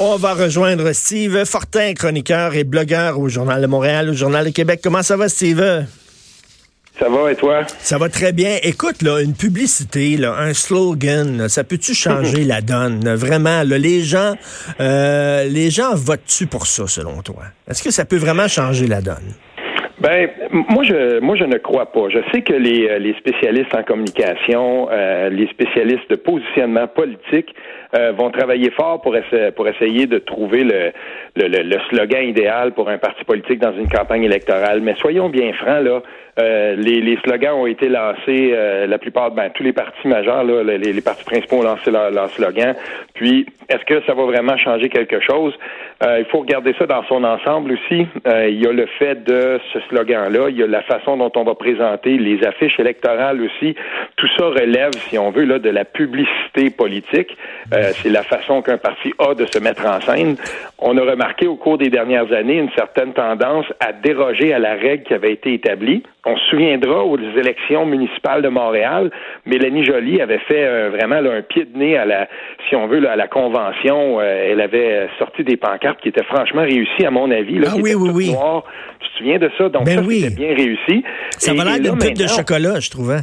On va rejoindre Steve Fortin, chroniqueur et blogueur au Journal de Montréal, au Journal de Québec. Comment ça va, Steve? Ça va et toi? Ça va très bien. Écoute, là, une publicité, là, un slogan, ça peut-tu changer la donne? Vraiment, là, les gens, euh, les gens votent-tu pour ça, selon toi? Est-ce que ça peut vraiment changer la donne? Ben, moi je, moi je ne crois pas. Je sais que les, euh, les spécialistes en communication, euh, les spécialistes de positionnement politique euh, vont travailler fort pour, essayer, pour essayer de trouver le, le, le, slogan idéal pour un parti politique dans une campagne électorale. Mais soyons bien francs là. Euh, les, les, slogans ont été lancés, euh, la plupart, ben, tous les partis majeurs, là, les, les, partis principaux ont lancé leur, leur slogan. Puis, est-ce que ça va vraiment changer quelque chose? Euh, il faut regarder ça dans son ensemble aussi. il y a le fait de ce slogan-là, il y a la façon dont on va présenter les affiches électorales aussi. Tout ça relève, si on veut, là, de la publicité politique. c'est la façon qu'un parti a de se mettre en scène. On a remarqué au cours des dernières années une certaine tendance à déroger à la règle qui avait été établie. On se souviendra aux élections municipales de Montréal, Mélanie Joly avait fait euh, vraiment un pied de nez à la, si on veut, à la convention. Euh, elle avait sorti des pancartes qui étaient franchement réussies, à mon avis. Là, ah oui, oui, oui. Tu te souviens de ça? Donc ben ça, c'était bien réussi. Ça va l'air d'une pub de chocolat, je trouvais.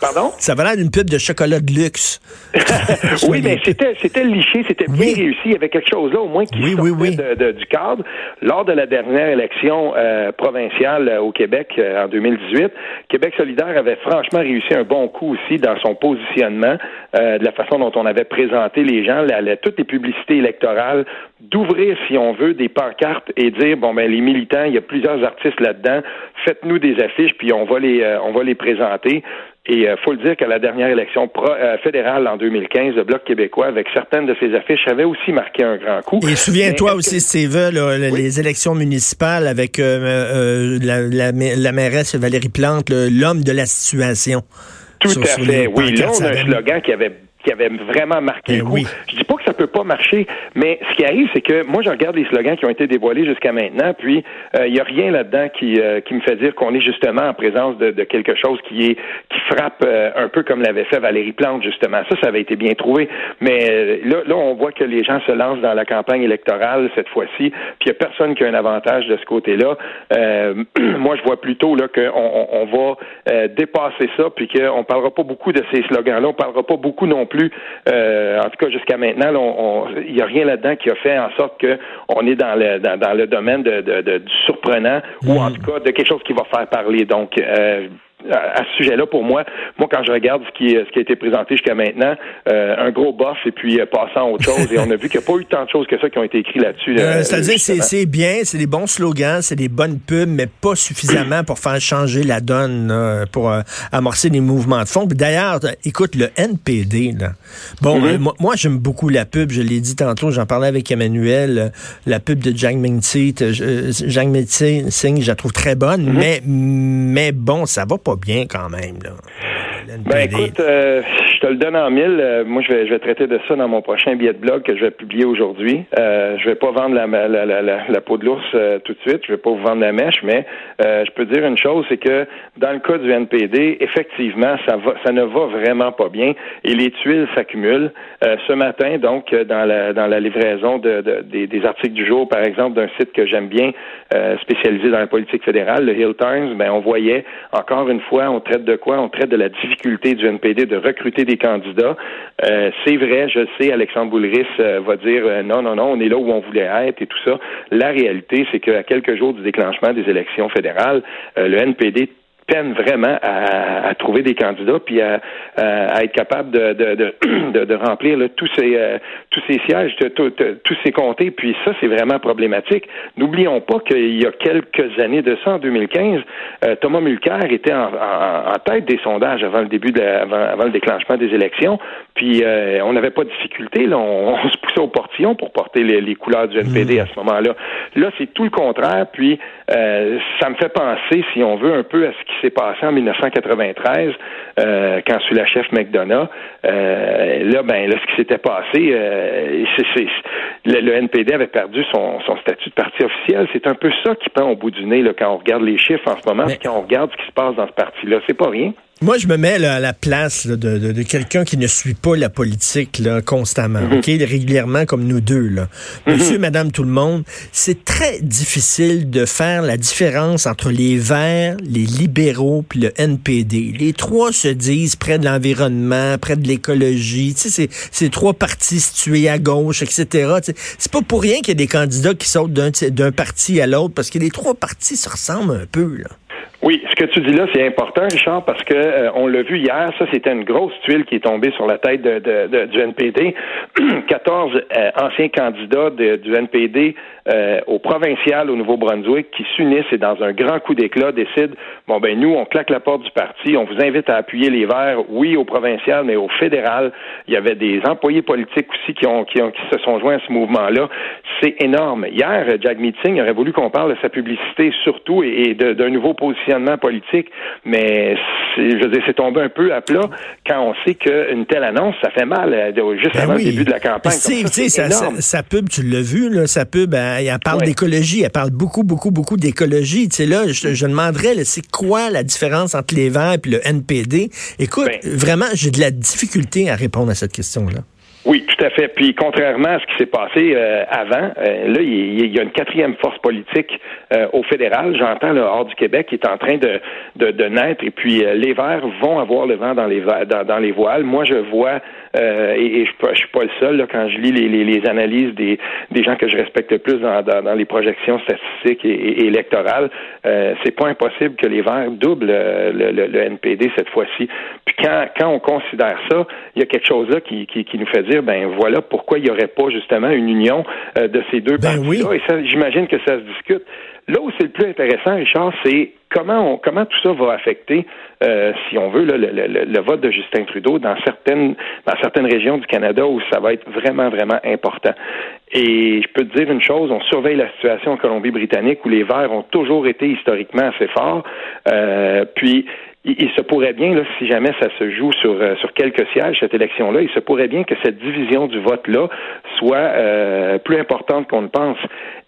Pardon? Ça va l'air d'une pub de chocolat de luxe. oui, mais c'était, c'était liché, c'était bien réussi. Il y avait quelque chose là, au moins, qui oui, sortait de, du cadre. Lors de la dernière élection euh, provinciale euh, au Québec euh, en 2018, Québec solidaire avait franchement réussi un bon coup aussi dans son positionnement, de la façon dont on avait présenté les gens, la, toutes les publicités électorales, d'ouvrir, si on veut, des pancartes et dire, bon, ben, les militants, il y a plusieurs artistes là-dedans, faites-nous des affiches, puis on va les, on va les présenter. Et il euh, faut le dire qu'à la dernière élection euh, fédérale en 2015, le Bloc québécois, avec certaines de ses affiches, avait aussi marqué un grand coup. Et souviens-toi aussi, Steve, les élections municipales avec euh, la, la, mairesse Valérie Plante, l'homme de la situation. Tout à fait. Oui, là, on a un slogan qui avait qui avait vraiment marqué le eh coup. Je dis pas ça peut pas marcher, mais ce qui arrive, c'est que moi, je regarde les slogans qui ont été dévoilés jusqu'à maintenant, puis il euh, y a rien là-dedans qui, euh, qui me fait dire qu'on est justement en présence de, quelque chose qui est qui frappe euh, un peu comme l'avait fait Valérie Plante, justement. Ça, ça avait été bien trouvé. Mais là, là, on voit que les gens se lancent dans la campagne électorale cette fois-ci, puis il y a personne qui a un avantage de ce côté-là. moi, je vois plutôt là qu'on on, on va dépasser ça, puis qu'on parlera pas beaucoup de ces slogans-là, on parlera pas beaucoup non plus, en tout cas jusqu'à maintenant, il n'y a rien là-dedans qui a fait en sorte qu'on est dans le, dans, le domaine de, du surprenant ou en mm. tout cas de quelque chose qui va faire parler. Donc, euh, à ce sujet-là, pour moi, moi, quand je regarde ce qui, ce qui a été présenté jusqu'à maintenant, euh, un gros bof et puis euh, passant à autre chose. et on a vu qu'il n'y a pas eu tant de choses que ça qui ont été écrites là-dessus. Euh, C'est-à-dire c'est bien, c'est des bons slogans, c'est des bonnes pubs, mais pas suffisamment pour faire changer la donne, pour amorcer des mouvements de fond. D'ailleurs, écoute, le NPD, là. bon, mm-hmm. moi, j'aime beaucoup la pub, je l'ai dit tantôt, j'en parlais avec Emmanuel, la pub de Jiang Jiang Mingti, je la trouve très bonne, mm-hmm. mais, mais bon, ça va pas bien quand même. Là. Ben écoute, euh, je te le donne en mille. Euh, moi, je vais, je vais traiter de ça dans mon prochain billet de blog que je vais publier aujourd'hui. Euh, je vais pas vendre la, la, la, la peau de l'ours euh, tout de suite. Je vais pas vous vendre la mèche, mais je peux dire une chose, c'est que dans le cas du NPD, effectivement, ça va, ça ne va vraiment pas bien et les tuiles s'accumulent. ce matin, donc, dans la, dans la livraison de, de des, des, articles du jour, par exemple, d'un site que j'aime bien, spécialisé dans la politique fédérale, le Hill Times, ben on voyait encore une fois, on traite de quoi? On traite de la difficulté du NPD de recruter des candidats. Euh, c'est vrai, je sais, Alexandre Boulris euh, va dire euh, non, non, non, on est là où on voulait être et tout ça. La réalité, c'est qu'à quelques jours du déclenchement des élections fédérales, le NPD peine vraiment à, trouver des candidats puis à, être capable de, remplir tous ces euh, tous ces sièges, tous ces comtés. Puis ça, c'est vraiment problématique. N'oublions pas qu'il y a quelques années de ça, en 2015, euh, Thomas Mulcair était en, tête des sondages avant le début de avant, le déclenchement des élections. Puis euh, on n'avait pas de difficulté. Là, on, se poussait au portillon pour porter les, couleurs du NPD à ce moment-là. Là, c'est tout le contraire. Puis ça me fait penser, si on veut, un peu à ce qui s'est passé en 1993, euh, quand sous la chef McDonough, euh, là, ben, là, ce qui s'était passé, euh, c'est, le, NPD avait perdu son, son statut de parti officiel. C'est un peu ça qui pend au bout du nez là, quand on regarde les chiffres en ce moment, quand on regarde ce qui se passe dans ce parti-là. C'est pas rien. Moi, je me mets à la place de, quelqu'un qui ne suit pas la politique constamment, mhm. régulièrement comme nous deux. Là. Mhm. Monsieur, madame, tout le monde, c'est très difficile de faire la différence entre les Verts, les libéraux puis le NPD. Les trois se disent près de l'environnement, près de l'écologie. Tu sais, c'est trois partis situés à gauche, etc. c'est pas pour rien qu'il y a des candidats qui sautent d'un parti à l'autre parce que les trois partis se ressemblent un peu. Là. Oui, ce que tu dis là, c'est important, Richard, parce que euh, on l'a vu hier, ça c'était une grosse tuile qui est tombée sur la tête de, de, du NPD. 14 euh, anciens candidats du NPD euh, au provincial au Nouveau-Brunswick qui s'unissent et dans un grand coup d'éclat décident bon ben nous on claque la porte du parti, on vous invite à appuyer les Verts, oui au provincial mais au fédéral. Il y avait des employés politiques aussi qui ont qui, ont, qui se sont joints à ce mouvement-là. C'est énorme. Hier, Jack Meeting aurait voulu qu'on parle de sa publicité surtout et, d'un nouveau positionnement politique, mais je veux dire, c'est tombé un peu à plat quand on sait qu'une telle annonce, ça fait mal euh, juste ben avant le début de la campagne. Tu sais, sa, pub, tu l'as vu, là, sa pub, elle, elle parle d'écologie, elle parle beaucoup, beaucoup, beaucoup d'écologie. Tu sais, là, je, je demanderais, c'est quoi la différence entre les Verts et le NPD? Écoute, ben vraiment, j'ai de la difficulté à répondre à cette question-là. Oui, tout à fait. Puis contrairement à ce qui s'est passé euh, avant, euh, là, il y, a une quatrième force politique euh, au fédéral. J'entends le hors du Québec qui est en train de, de, de naître. Et puis les Verts vont avoir le vent dans les dans, dans les voiles. Moi, je vois euh, et, je, je suis pas le seul là, quand je lis les, les, les, analyses des, des gens que je respecte le plus dans, dans, dans les projections statistiques et, et, électorales. Euh, c'est pas impossible que les Verts doublent euh, le, le, le NPD cette fois-ci. Puis quand, quand on considère ça, il y a quelque chose là qui, qui, qui nous fait dire ben voilà pourquoi il n'y aurait pas justement une union euh, de ces deux ben partis-là. Et ça, j'imagine que ça se discute. Là où c'est le plus intéressant, Richard, c'est comment on, comment tout ça va affecter, euh, si on veut, le, le, le, vote de Justin Trudeau dans certaines dans certaines régions du Canada où ça va être vraiment vraiment important. Et je peux te dire une chose, on surveille la situation en Colombie-Britannique où les Verts ont toujours été historiquement assez forts. Euh, puis il, se pourrait bien, là, si jamais ça se joue sur, euh, sur quelques sièges, cette élection-là, il se pourrait bien que cette division du vote-là soit euh, plus importante qu'on ne pense.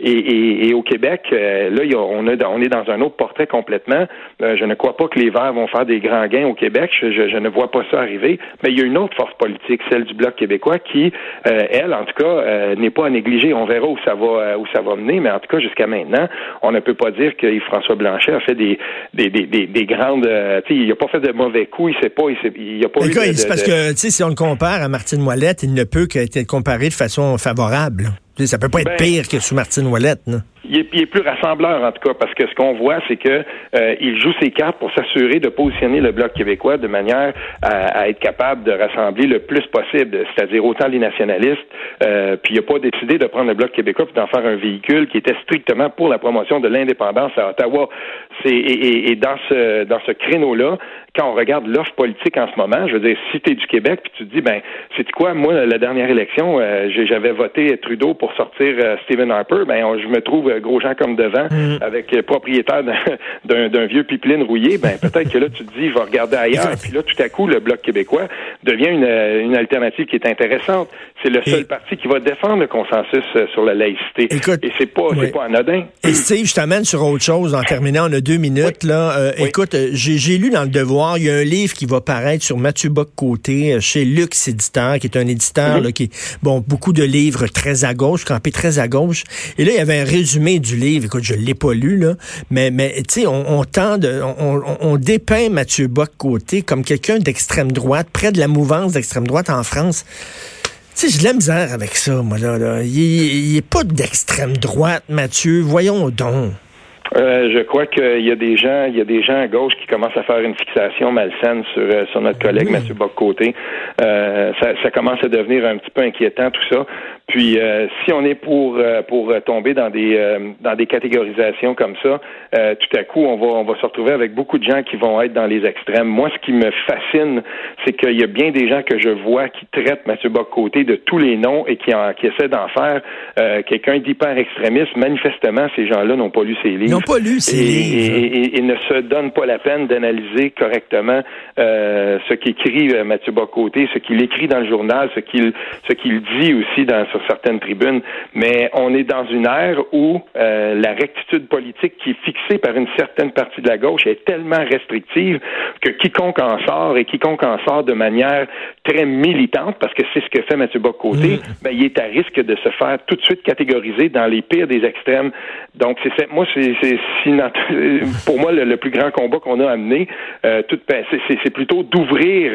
Et, et, au Québec, euh, là, on, a, on est dans un autre portrait complètement. je ne crois pas que les Verts vont faire des grands gains au Québec. Je, je, ne vois pas ça arriver. Mais il y a une autre force politique, celle du Bloc québécois, qui, elle, en tout cas, n'est pas à négliger. On verra où ça va où ça va mener, mais en tout cas, jusqu'à maintenant, on ne peut pas dire que François Blanchet a fait des, des, des, des grandes il n'a pas fait de mauvais coups, il sait pas, il, n'a pas eu de, parce que, si on le compare à Martine Moillette, il ne peut qu'être comparé de façon favorable. Ça Ça peut pas être ben, pire que sous Martine Ouellette. Il est, il est, plus rassembleur, en tout cas, parce que ce qu'on voit, c'est que euh, il joue ses cartes pour s'assurer de positionner le Bloc québécois de manière à, être capable de rassembler le plus possible, c'est-à-dire autant les nationalistes, euh, puis il n'a pas décidé de prendre le Bloc québécois et d'en faire un véhicule qui était strictement pour la promotion de l'indépendance à Ottawa. C'est et, et, dans ce dans ce créneau-là, quand on regarde l'offre politique en ce moment, je veux dire, si tu es du Québec, puis tu te dis, ben, c'est quoi, moi, la dernière élection, euh, j'avais voté Trudeau pour sortir euh, Stephen Harper, ben, je me trouve euh, gros gens comme devant, mm. avec propriétaire d'un vieux pipeline rouillé, ben, peut-être que là, tu te dis, va regarder ailleurs, puis là, tout à coup, le Bloc québécois devient une, une alternative qui est intéressante. C'est le seul parti qui va défendre le consensus sur la laïcité. et c'est pas, c'est pas anodin. Et Steve, je t'amène sur autre chose en terminant, on a deux minutes, là. Écoute, j'ai lu dans le Devoir il y a un livre qui va paraître sur Mathieu Bock-Côté euh, chez Lux Éditeur, qui est un éditeur qui, bon, beaucoup de livres très à gauche, campé très à gauche. Et là, il y avait un résumé du livre. Écoute, je l'ai pas lu, là. Mais, mais tu sais, on, on, dépeint Mathieu Bock-Côté comme quelqu'un d'extrême droite, près de la mouvance d'extrême droite en France. Tu sais, j'ai de la misère avec ça, moi, là. là. Il n'est pas d'extrême droite, Mathieu. Voyons donc. Euh, je crois qu'il y a des gens, il y a des gens à gauche qui commencent à faire une fixation malsaine sur, euh, sur notre collègue oui. Mathieu Boccoté. Euh, ça, ça, commence à devenir un petit peu inquiétant tout ça. Puis euh, si on est pour pour tomber dans des dans des catégorisations comme ça, tout à coup on va on va se retrouver avec beaucoup de gens qui vont être dans les extrêmes. Moi, ce qui me fascine, c'est qu'il y a bien des gens que je vois qui traitent Mathieu Boccoté de tous les noms et qui en, qui essaient d'en faire quelqu'un d'hyper extrémiste. Manifestement, ces gens-là n'ont pas lu ses livres pas lu ces livres. Et, ne se donne pas la peine d'analyser correctement euh, ce qu'écrit euh, Mathieu Bocoté, ce qu'il écrit dans le journal, ce qu'il ce qu'il dit aussi dans sur certaines tribunes. Mais on est dans une ère où euh, la rectitude politique qui est fixée par une certaine partie de la gauche est tellement restrictive que quiconque en sort et quiconque en sort de manière très militante, parce que c'est ce que fait Mathieu Bocoté, mm. ben, il est à risque de se faire tout de suite catégoriser dans les pires des extrêmes. Donc, c'est moi, c'est pour moi le, plus grand combat qu'on a amené. Euh, c'est plutôt d'ouvrir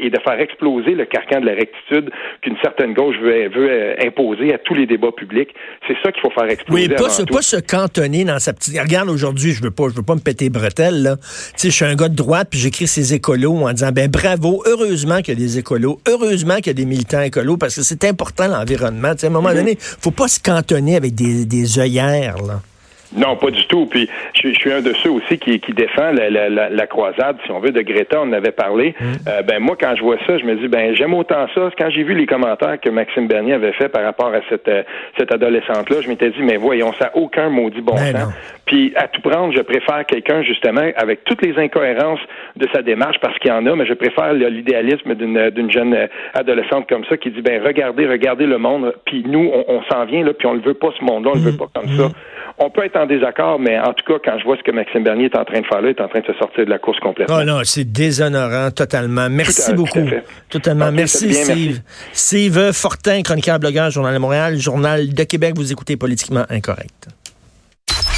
et de faire exploser le carcan de la rectitude qu'une certaine gauche veut, veut euh, imposer à tous les débats publics. C'est ça qu'il faut faire exploser. Oui, pas, se, pas se cantonner dans sa petite. Regarde, aujourd'hui, je veux pas, je veux pas me péter bretelles. Là. Tu sais, je suis un gars de droite, puis j'écris ces écolos en disant, ben bravo, heureusement y a des écolos, heureusement qu'il y a des militants écolos, parce que c'est important l'environnement. à un moment mm-hmm. donné, faut pas se cantonner avec des, des œillères. Là. Non, pas du tout. Puis je, suis un de ceux aussi qui, qui défend la, la, la, croisade, si on veut, de Greta. On en avait parlé. Mm. Euh, ben moi, quand je vois ça, je me dis ben j'aime autant ça. Quand j'ai vu les commentaires que Maxime Bernier avait fait par rapport à cette euh, cette adolescente-là, je m'étais dit mais voyons, ça aucun maudit bon ben sens. Puis à tout prendre, je préfère quelqu'un justement avec toutes les incohérences de sa démarche parce qu'il y en a, mais je préfère l'idéalisme d'une d'une jeune euh, adolescente comme ça qui dit ben regardez, regardez le monde. Puis nous, on, s'en vient là, puis on le veut pas ce monde-là, on le veut mm. pas comme ça. On peut être en désaccord, mais en tout cas, quand je vois ce que Maxime Bernier est en train de faire là, il est en train de se sortir de la course complètement. Oh non, c'est déshonorant totalement. Merci beaucoup. totalement. merci, Steve. Steve Fortin, chroniqueur, blogueur, Journal de Montréal, Journal de Québec. Vous écoutez Politiquement Incorrect.